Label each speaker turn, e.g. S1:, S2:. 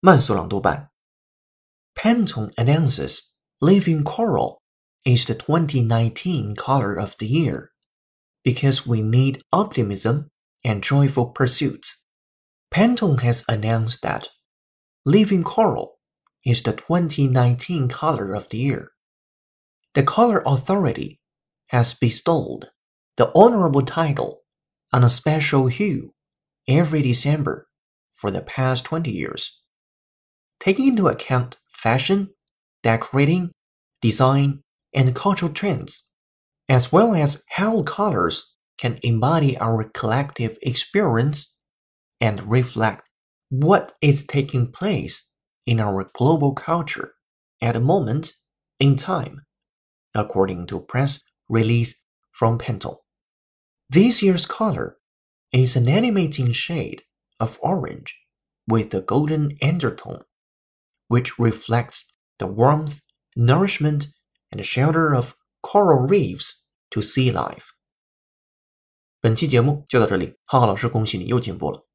S1: 慢速朗读版。Pantone announces Living Coral is the 2019 color of the year because we need optimism and joyful pursuits. Pantone has announced that Living Coral is the 2019 color of the year. The Color Authority has bestowed the honorable title on a special hue every December for the past 20 years. Taking into account fashion, decorating, design, and cultural trends, as well as how colors can embody our collective experience and reflect what is taking place in our global culture at a moment in time, according to press release from Pantone. This year's color is an animating shade of orange with a golden undertone, which reflects the warmth, nourishment, and shelter of coral reefs to sea life. 本期节目就到这里，浩浩老师恭喜你又进步了。